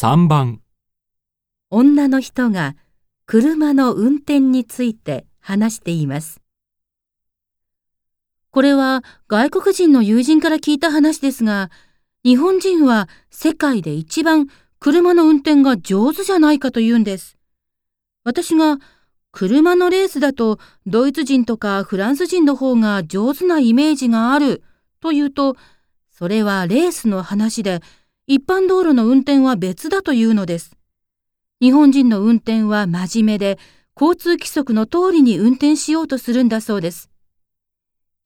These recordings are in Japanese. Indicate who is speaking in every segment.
Speaker 1: 3番
Speaker 2: 女の人が車の運転について話しています。これは外国人の友人から聞いた話ですが、日本人は世界で一番車の運転が上手じゃないかと言うんです。私が車のレースだとドイツ人とかフランス人の方が上手なイメージがあると言うと、それはレースの話で一般道路の運転は別だというのです。日本人の運転は真面目で交通規則の通りに運転しようとするんだそうです。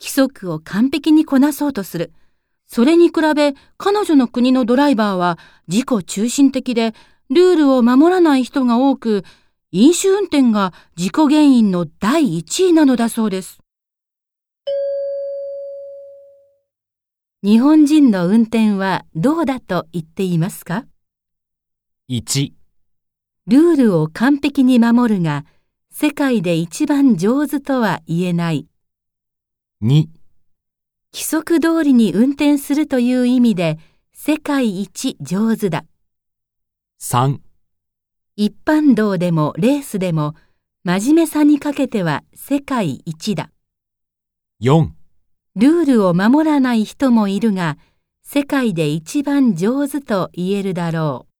Speaker 2: 規則を完璧にこなそうとする。それに比べ彼女の国のドライバーは自己中心的でルールを守らない人が多く飲酒運転が事故原因の第一位なのだそうです。日本人の運転はどうだと言っていますか
Speaker 1: ？1
Speaker 2: ルールを完璧に守るが世界で一番上手とは言えない。
Speaker 1: 2
Speaker 2: 規則通りに運転するという意味で世界一上手だ。
Speaker 1: 3
Speaker 2: 一般道でもレースでも真面目さにかけては世界一だ。
Speaker 1: 4
Speaker 2: ルールを守らない人もいるが世界で一番上手と言えるだろう。